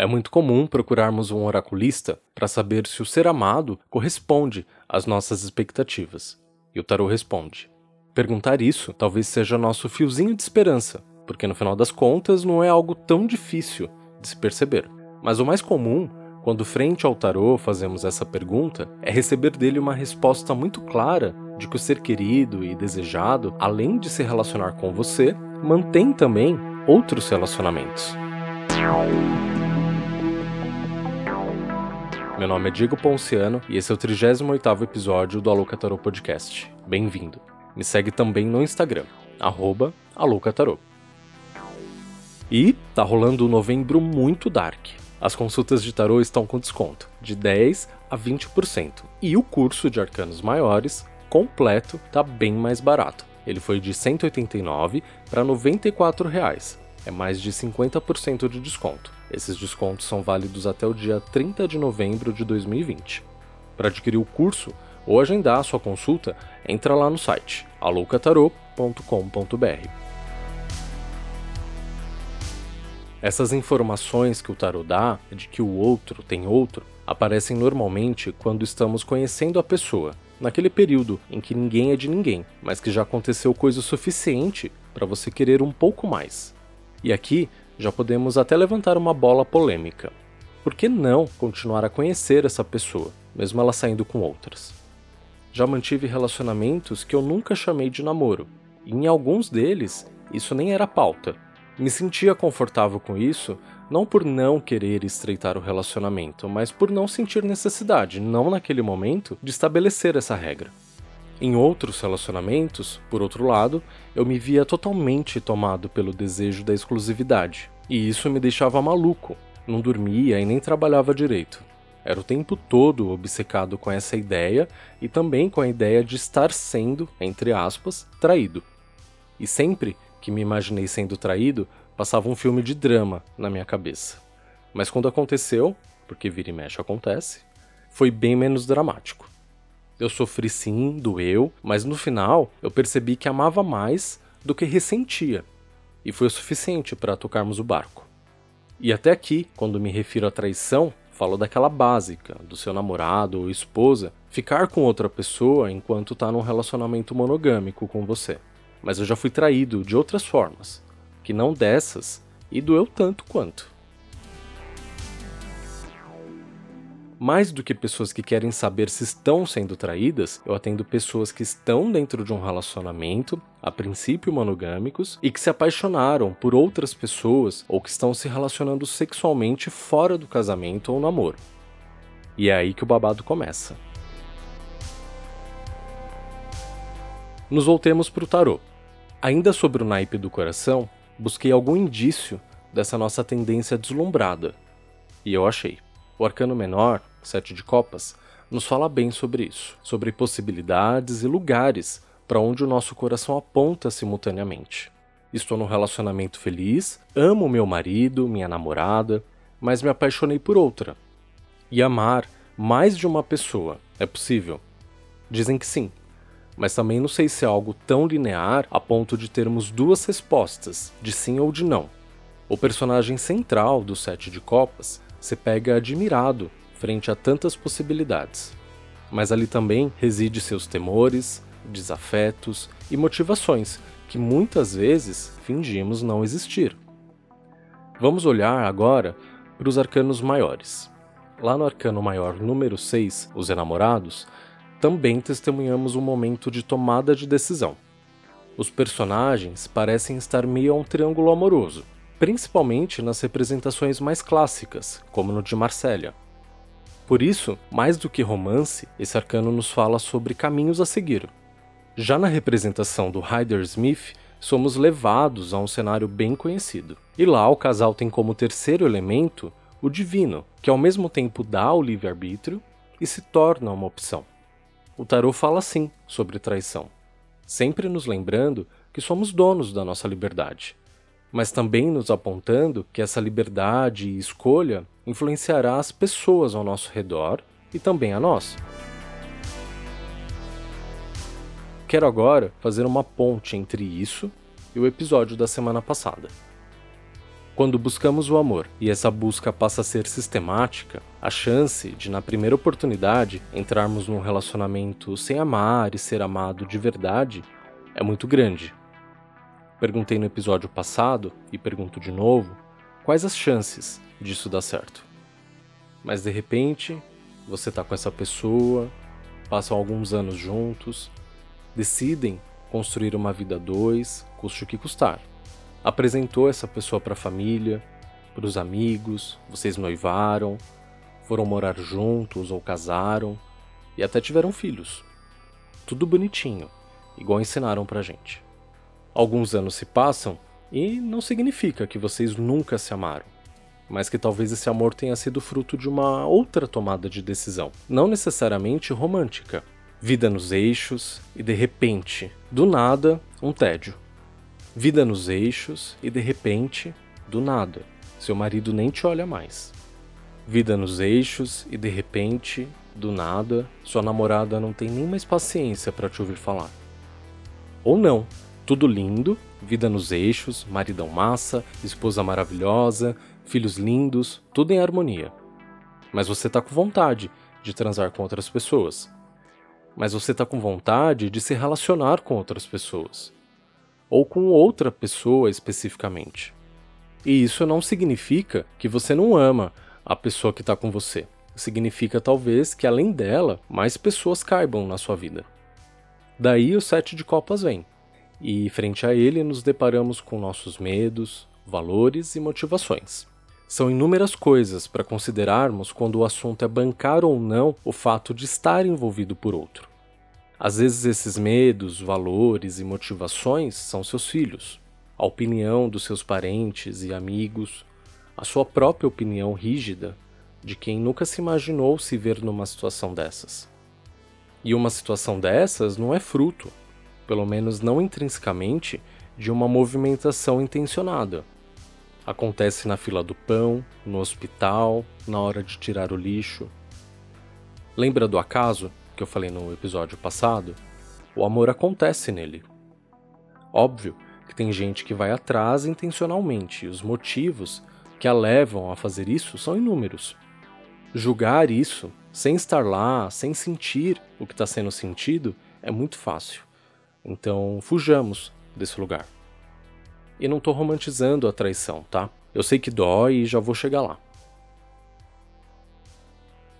É muito comum procurarmos um oraculista para saber se o ser amado corresponde às nossas expectativas. E o tarô responde. Perguntar isso talvez seja nosso fiozinho de esperança, porque no final das contas não é algo tão difícil de se perceber. Mas o mais comum, quando frente ao tarô fazemos essa pergunta, é receber dele uma resposta muito clara de que o ser querido e desejado, além de se relacionar com você, mantém também outros relacionamentos. Meu nome é Diego Ponciano e esse é o 38º episódio do Aluca Tarot Podcast. Bem-vindo. Me segue também no Instagram, arroba Alucatarô. E tá rolando um novembro muito dark. As consultas de tarô estão com desconto, de 10 a 20%. E o curso de arcanos maiores, completo, tá bem mais barato. Ele foi de 189 para 94 reais. É mais de 50% de desconto. Esses descontos são válidos até o dia 30 de novembro de 2020. Para adquirir o curso ou agendar a sua consulta, entra lá no site aloucatarô.com.br. Essas informações que o tarot dá de que o outro tem outro aparecem normalmente quando estamos conhecendo a pessoa, naquele período em que ninguém é de ninguém, mas que já aconteceu coisa suficiente para você querer um pouco mais. E aqui já podemos até levantar uma bola polêmica. Por que não continuar a conhecer essa pessoa, mesmo ela saindo com outras? Já mantive relacionamentos que eu nunca chamei de namoro, e em alguns deles isso nem era pauta, me sentia confortável com isso, não por não querer estreitar o relacionamento, mas por não sentir necessidade, não naquele momento, de estabelecer essa regra. Em outros relacionamentos, por outro lado, eu me via totalmente tomado pelo desejo da exclusividade, e isso me deixava maluco, não dormia e nem trabalhava direito. Era o tempo todo obcecado com essa ideia e também com a ideia de estar sendo, entre aspas, traído. E sempre que me imaginei sendo traído, passava um filme de drama na minha cabeça. Mas quando aconteceu, porque vira e mexe acontece, foi bem menos dramático. Eu sofri sim, doeu, mas no final eu percebi que amava mais do que ressentia, e foi o suficiente para tocarmos o barco. E até aqui, quando me refiro à traição, falo daquela básica, do seu namorado ou esposa ficar com outra pessoa enquanto está num relacionamento monogâmico com você mas eu já fui traído de outras formas, que não dessas, e doeu tanto quanto. Mais do que pessoas que querem saber se estão sendo traídas, eu atendo pessoas que estão dentro de um relacionamento, a princípio monogâmicos, e que se apaixonaram por outras pessoas ou que estão se relacionando sexualmente fora do casamento ou namoro. E é aí que o babado começa. Nos voltemos para o tarô. Ainda sobre o naipe do coração, busquei algum indício dessa nossa tendência deslumbrada. E eu achei. O arcano menor, Sete de Copas, nos fala bem sobre isso, sobre possibilidades e lugares para onde o nosso coração aponta simultaneamente. Estou num relacionamento feliz, amo meu marido, minha namorada, mas me apaixonei por outra. E amar mais de uma pessoa é possível? Dizem que sim, mas também não sei se é algo tão linear a ponto de termos duas respostas, de sim ou de não. O personagem central do Sete de Copas se pega admirado frente a tantas possibilidades. Mas ali também reside seus temores, desafetos e motivações que muitas vezes fingimos não existir. Vamos olhar agora para os arcanos maiores. Lá no arcano maior número 6, os enamorados, também testemunhamos um momento de tomada de decisão. Os personagens parecem estar meio a um triângulo amoroso, principalmente nas representações mais clássicas, como no de Marsella. Por isso, mais do que romance, esse arcano nos fala sobre caminhos a seguir. Já na representação do Hyder Smith, somos levados a um cenário bem conhecido. E lá o casal tem como terceiro elemento o divino, que ao mesmo tempo dá o livre-arbítrio e se torna uma opção. O tarô fala sim sobre traição, sempre nos lembrando que somos donos da nossa liberdade, mas também nos apontando que essa liberdade e escolha influenciará as pessoas ao nosso redor e também a nós. Quero agora fazer uma ponte entre isso e o episódio da semana passada. Quando buscamos o amor e essa busca passa a ser sistemática, a chance de, na primeira oportunidade, entrarmos num relacionamento sem amar e ser amado de verdade é muito grande. Perguntei no episódio passado e pergunto de novo: quais as chances disso dar certo? Mas de repente, você tá com essa pessoa, passam alguns anos juntos, decidem construir uma vida dois, custe o que custar apresentou essa pessoa para a família, para os amigos, vocês noivaram, foram morar juntos ou casaram e até tiveram filhos. Tudo bonitinho, igual ensinaram pra gente. Alguns anos se passam e não significa que vocês nunca se amaram, mas que talvez esse amor tenha sido fruto de uma outra tomada de decisão, não necessariamente romântica. Vida nos eixos e de repente, do nada, um tédio vida nos eixos e de repente, do nada, seu marido nem te olha mais. Vida nos eixos e de repente, do nada, sua namorada não tem nem mais paciência para te ouvir falar. Ou não, tudo lindo, vida nos eixos, maridão massa, esposa maravilhosa, filhos lindos, tudo em harmonia. Mas você tá com vontade de transar com outras pessoas. Mas você tá com vontade de se relacionar com outras pessoas ou com outra pessoa especificamente. E isso não significa que você não ama a pessoa que está com você. Significa talvez que além dela, mais pessoas caibam na sua vida. Daí o sete de copas vem. E frente a ele nos deparamos com nossos medos, valores e motivações. São inúmeras coisas para considerarmos quando o assunto é bancar ou não o fato de estar envolvido por outro. Às vezes, esses medos, valores e motivações são seus filhos, a opinião dos seus parentes e amigos, a sua própria opinião rígida de quem nunca se imaginou se ver numa situação dessas. E uma situação dessas não é fruto, pelo menos não intrinsecamente, de uma movimentação intencionada. Acontece na fila do pão, no hospital, na hora de tirar o lixo. Lembra do acaso? que eu falei no episódio passado, o amor acontece nele. Óbvio que tem gente que vai atrás intencionalmente, e os motivos que a levam a fazer isso são inúmeros. Julgar isso, sem estar lá, sem sentir o que está sendo sentido, é muito fácil. Então, fujamos desse lugar. E não estou romantizando a traição, tá? Eu sei que dói e já vou chegar lá.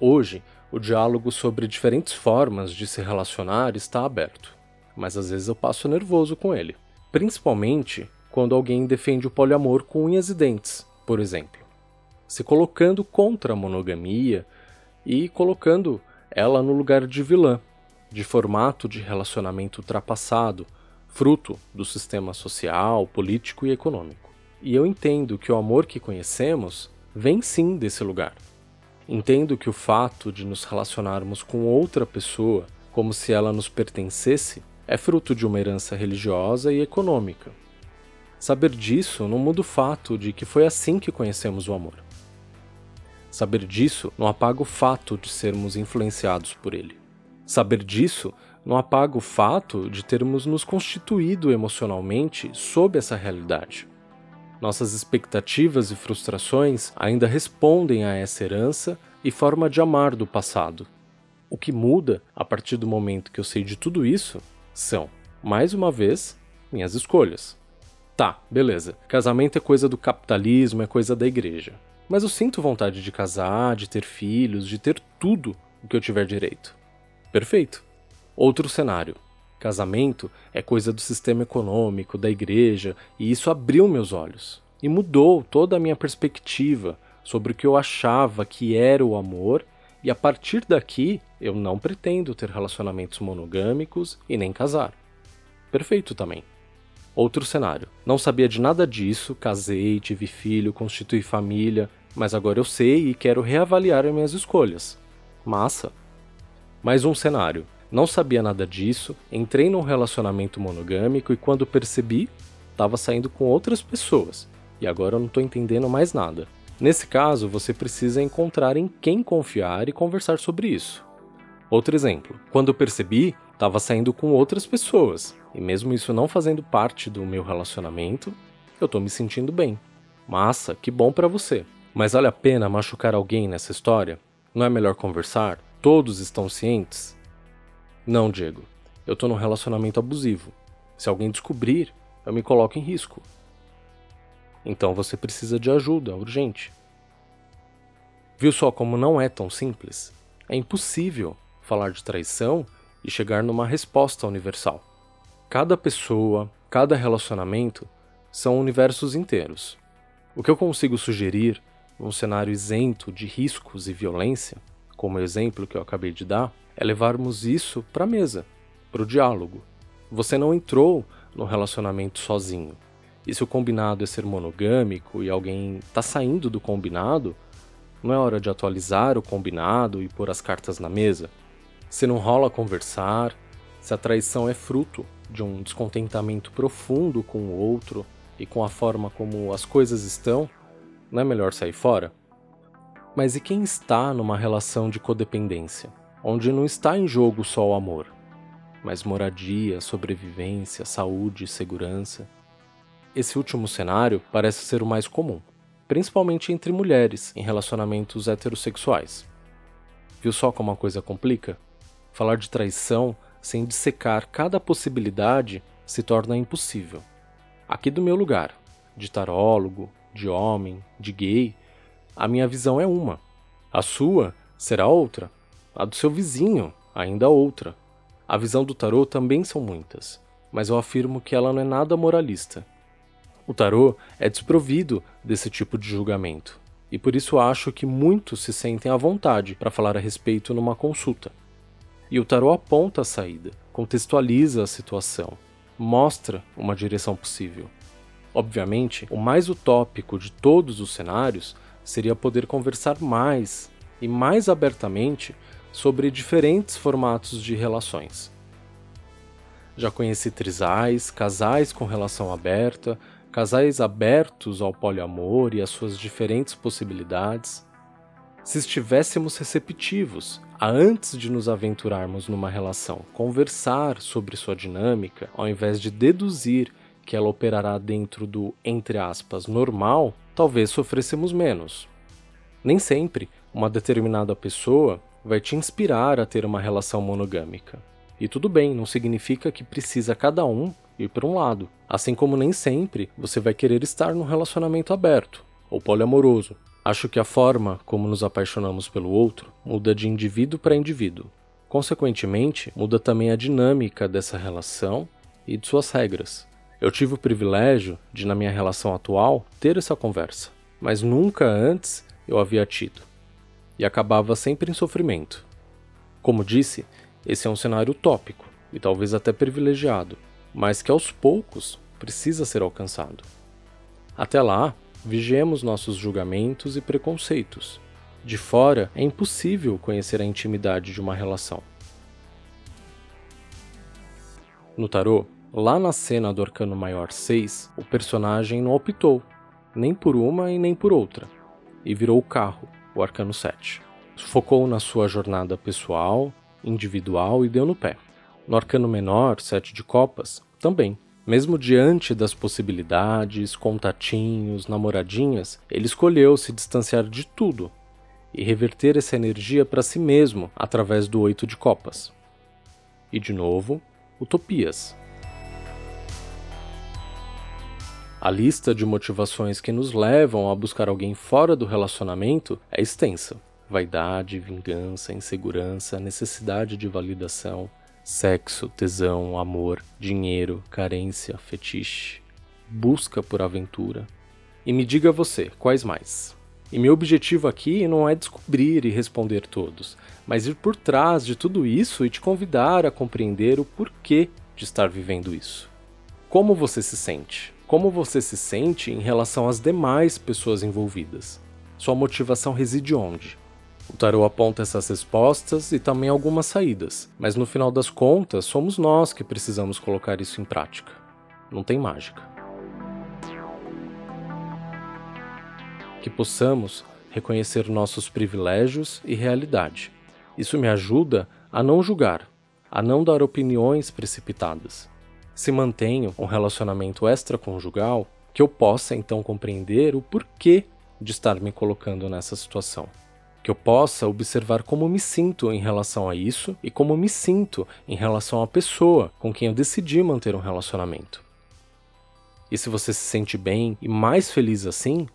Hoje, o diálogo sobre diferentes formas de se relacionar está aberto, mas às vezes eu passo nervoso com ele, principalmente quando alguém defende o poliamor com unhas e dentes, por exemplo, se colocando contra a monogamia e colocando ela no lugar de vilã, de formato de relacionamento ultrapassado, fruto do sistema social, político e econômico. E eu entendo que o amor que conhecemos vem sim desse lugar Entendo que o fato de nos relacionarmos com outra pessoa como se ela nos pertencesse é fruto de uma herança religiosa e econômica. Saber disso não muda o fato de que foi assim que conhecemos o amor. Saber disso não apaga o fato de sermos influenciados por ele. Saber disso não apaga o fato de termos nos constituído emocionalmente sob essa realidade. Nossas expectativas e frustrações ainda respondem a essa herança e forma de amar do passado. O que muda a partir do momento que eu sei de tudo isso são, mais uma vez, minhas escolhas. Tá, beleza. Casamento é coisa do capitalismo, é coisa da igreja. Mas eu sinto vontade de casar, de ter filhos, de ter tudo o que eu tiver direito. Perfeito. Outro cenário. Casamento é coisa do sistema econômico, da igreja, e isso abriu meus olhos e mudou toda a minha perspectiva sobre o que eu achava que era o amor, e a partir daqui eu não pretendo ter relacionamentos monogâmicos e nem casar. Perfeito também. Outro cenário. Não sabia de nada disso, casei, tive filho, constituí família, mas agora eu sei e quero reavaliar as minhas escolhas. Massa. Mais um cenário. Não sabia nada disso, entrei num relacionamento monogâmico e quando percebi, estava saindo com outras pessoas. E agora eu não estou entendendo mais nada. Nesse caso, você precisa encontrar em quem confiar e conversar sobre isso. Outro exemplo: quando percebi, estava saindo com outras pessoas, e mesmo isso não fazendo parte do meu relacionamento, eu estou me sentindo bem. Massa, que bom para você. Mas vale a pena machucar alguém nessa história? Não é melhor conversar? Todos estão cientes? Não, Diego. Eu tô num relacionamento abusivo. Se alguém descobrir, eu me coloco em risco. Então você precisa de ajuda, urgente. Viu só como não é tão simples? É impossível falar de traição e chegar numa resposta universal. Cada pessoa, cada relacionamento são universos inteiros. O que eu consigo sugerir num cenário isento de riscos e violência, como exemplo que eu acabei de dar, é levarmos isso para a mesa, para o diálogo. Você não entrou no relacionamento sozinho. E se o combinado é ser monogâmico e alguém está saindo do combinado, não é hora de atualizar o combinado e pôr as cartas na mesa? Se não rola conversar, se a traição é fruto de um descontentamento profundo com o outro e com a forma como as coisas estão, não é melhor sair fora? Mas e quem está numa relação de codependência, onde não está em jogo só o amor, mas moradia, sobrevivência, saúde, segurança? Esse último cenário parece ser o mais comum, principalmente entre mulheres em relacionamentos heterossexuais. Viu só como a coisa complica? Falar de traição sem dissecar cada possibilidade se torna impossível. Aqui do meu lugar, de tarólogo, de homem, de gay, a minha visão é uma. A sua será outra. A do seu vizinho, ainda outra. A visão do tarô também são muitas, mas eu afirmo que ela não é nada moralista. O tarô é desprovido desse tipo de julgamento, e por isso acho que muitos se sentem à vontade para falar a respeito numa consulta. E o tarô aponta a saída, contextualiza a situação, mostra uma direção possível. Obviamente, o mais utópico de todos os cenários seria poder conversar mais e mais abertamente sobre diferentes formatos de relações. Já conheci trisais, casais com relação aberta, casais abertos ao poliamor e às suas diferentes possibilidades. Se estivéssemos receptivos a antes de nos aventurarmos numa relação, conversar sobre sua dinâmica, ao invés de deduzir que ela operará dentro do, entre aspas, normal, talvez sofrêssemos menos. Nem sempre uma determinada pessoa vai te inspirar a ter uma relação monogâmica. E tudo bem, não significa que precisa cada um ir para um lado. Assim como nem sempre você vai querer estar num relacionamento aberto ou poliamoroso. Acho que a forma como nos apaixonamos pelo outro muda de indivíduo para indivíduo. Consequentemente, muda também a dinâmica dessa relação e de suas regras. Eu tive o privilégio de, na minha relação atual, ter essa conversa, mas nunca antes eu havia tido. E acabava sempre em sofrimento. Como disse, esse é um cenário utópico e talvez até privilegiado, mas que aos poucos precisa ser alcançado. Até lá, vigiemos nossos julgamentos e preconceitos. De fora, é impossível conhecer a intimidade de uma relação. No tarô, Lá na cena do Arcano Maior 6, o personagem não optou, nem por uma e nem por outra, e virou o carro, o Arcano 7. Focou na sua jornada pessoal, individual e deu no pé. No Arcano Menor, 7 de Copas, também. Mesmo diante das possibilidades, contatinhos, namoradinhas, ele escolheu se distanciar de tudo e reverter essa energia para si mesmo através do Oito de Copas. E de novo, utopias. A lista de motivações que nos levam a buscar alguém fora do relacionamento é extensa. Vaidade, vingança, insegurança, necessidade de validação, sexo, tesão, amor, dinheiro, carência, fetiche, busca por aventura. E me diga você, quais mais? E meu objetivo aqui não é descobrir e responder todos, mas ir por trás de tudo isso e te convidar a compreender o porquê de estar vivendo isso. Como você se sente? Como você se sente em relação às demais pessoas envolvidas? Sua motivação reside onde? O tarot aponta essas respostas e também algumas saídas, mas no final das contas somos nós que precisamos colocar isso em prática. Não tem mágica. Que possamos reconhecer nossos privilégios e realidade. Isso me ajuda a não julgar, a não dar opiniões precipitadas se mantenho um relacionamento extraconjugal, que eu possa então compreender o porquê de estar me colocando nessa situação. Que eu possa observar como me sinto em relação a isso e como me sinto em relação à pessoa com quem eu decidi manter um relacionamento. E se você se sente bem e mais feliz assim,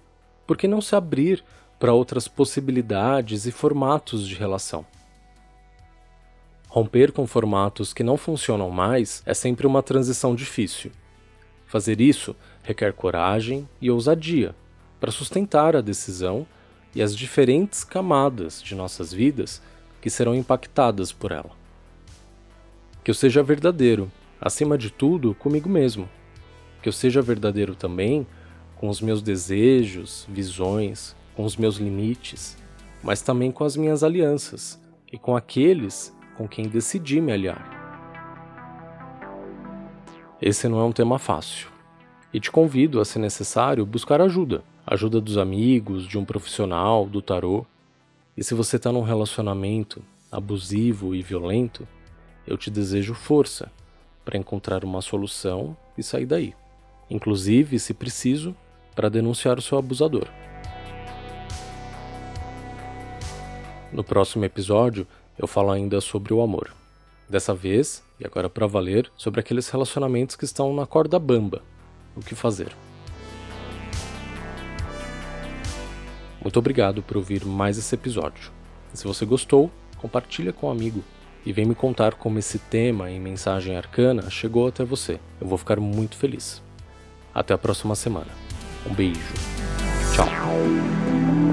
por que não se abrir para outras possibilidades e formatos de relação? Romper com formatos que não funcionam mais é sempre uma transição difícil. Fazer isso requer coragem e ousadia para sustentar a decisão e as diferentes camadas de nossas vidas que serão impactadas por ela. Que eu seja verdadeiro, acima de tudo, comigo mesmo. Que eu seja verdadeiro também com os meus desejos, visões, com os meus limites, mas também com as minhas alianças e com aqueles com quem decidi me aliar. Esse não é um tema fácil, e te convido a, se necessário, buscar ajuda ajuda dos amigos, de um profissional, do tarô. E se você está num relacionamento abusivo e violento, eu te desejo força para encontrar uma solução e sair daí. Inclusive, se preciso, para denunciar o seu abusador. No próximo episódio, eu falo ainda sobre o amor. Dessa vez, e agora para valer, sobre aqueles relacionamentos que estão na corda bamba. O que fazer? Muito obrigado por ouvir mais esse episódio. E se você gostou, compartilha com um amigo e vem me contar como esse tema em mensagem arcana chegou até você. Eu vou ficar muito feliz. Até a próxima semana. Um beijo. Tchau.